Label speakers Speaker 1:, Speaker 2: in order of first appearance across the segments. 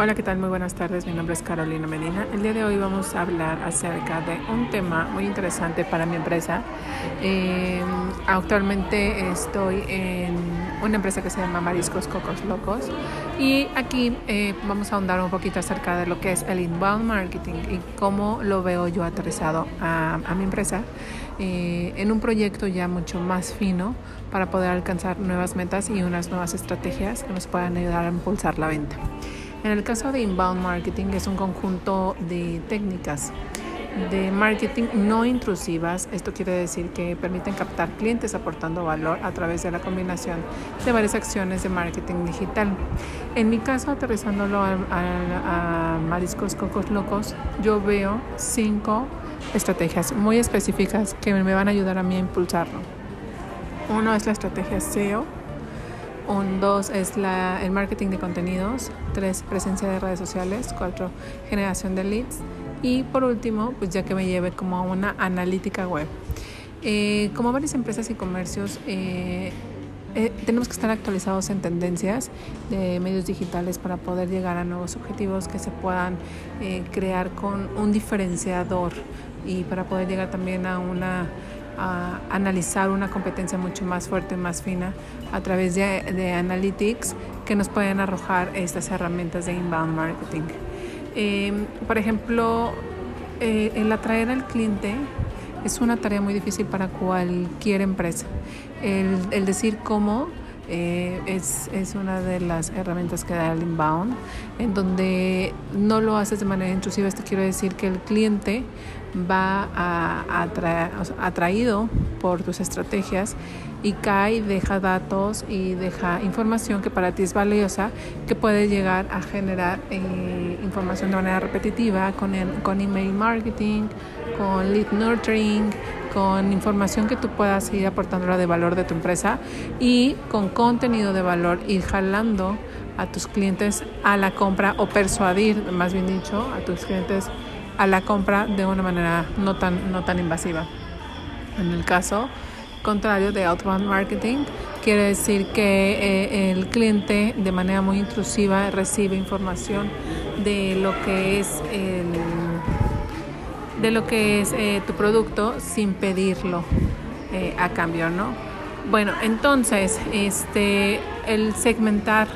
Speaker 1: Hola, ¿qué tal? Muy buenas tardes. Mi nombre es Carolina Medina. El día de hoy vamos a hablar acerca de un tema muy interesante para mi empresa. Eh, actualmente estoy en una empresa que se llama Mariscos Cocos Locos y aquí eh, vamos a ahondar un poquito acerca de lo que es el inbound marketing y cómo lo veo yo aterrizado a, mi empresa eh, en un proyecto ya mucho más fino para poder alcanzar nuevas metas y unas nuevas estrategias que nos puedan ayudar a impulsar la venta. En el caso de inbound marketing es un conjunto de técnicas de marketing no intrusivas. Esto quiere decir que permiten captar clientes aportando valor a través de la combinación de varias acciones de marketing digital. En mi caso, aterrizándolo a, Mariscos Cocos Locos, yo veo cinco estrategias muy específicas que me van a ayudar a mí a impulsarlo. Uno es la estrategia SEO un, dos es la, el marketing de contenidos. Tres, presencia de redes sociales. Cuatro, generación de leads. Y por último, pues ya que me lleve como a una analítica web. Eh, como varias empresas y comercios, eh, eh, tenemos que estar actualizados en tendencias de medios digitales para poder llegar a nuevos objetivos que se puedan crear con un diferenciador y para poder llegar también a una a analizar una competencia mucho más fuerte, más fina, a través de, analytics que nos pueden arrojar estas herramientas de inbound marketing. Em, por ejemplo, eh, el atraer al cliente es una tarea muy difícil para cualquier empresa. El, el decir cómo eh, es, es, una de las herramientas que da el inbound, en donde no lo haces de manera intrusiva. Esto quiere decir que el cliente va a, atraído por tus estrategias y cae, deja datos y deja información que para ti es valiosa, que puede llegar a generar eh, información de manera repetitiva con, con email marketing, con lead nurturing, con información que tú puedas ir aportándola de valor de tu empresa y con contenido de valor ir jalando a tus clientes a la compra o persuadir, más bien dicho, a tus clientes a la compra de una manera no tan, no tan invasiva. En el caso contrario de outbound marketing, quiere decir que eh, el cliente de manera muy intrusiva recibe información de lo que es de lo que es eh, tu producto sin pedirlo eh, a cambio, ¿no? Bueno, entonces, este, el segmentar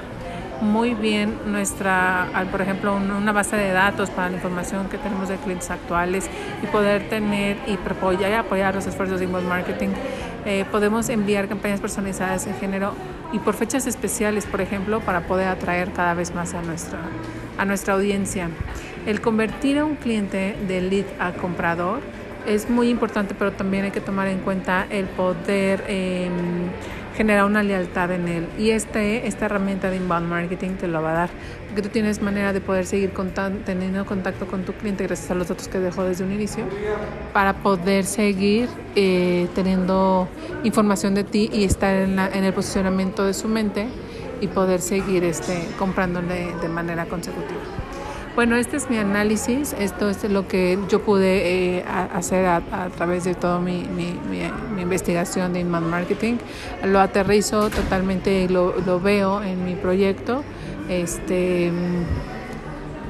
Speaker 1: muy bien nuestra, por ejemplo, una base de datos para la información que tenemos de clientes actuales y poder tener y apoyar, apoyar los esfuerzos de inbound marketing. Eh, podemos enviar campañas personalizadas en género y por fechas especiales, por ejemplo, para poder atraer cada vez más a nuestra, a nuestra audiencia. El convertir a un cliente de lead a comprador es muy importante, pero también hay que tomar en cuenta el poder eh, generar una lealtad en él. Y este, esta herramienta de inbound marketing te lo va a dar, porque tú tienes manera de poder seguir teniendo contacto con tu cliente gracias a los datos que dejó desde un inicio, para poder seguir eh, teniendo información de ti y estar en, en, el posicionamiento de su mente y poder seguir este, comprándole de manera consecutiva. Bueno, este es mi análisis, esto es lo que yo pude eh, hacer a, través de toda mi, investigación de inbound marketing. Lo aterrizo totalmente, lo, lo veo en mi proyecto este,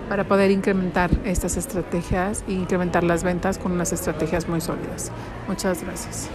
Speaker 1: para poder incrementar estas estrategias e incrementar las ventas con unas estrategias muy sólidas. Muchas gracias.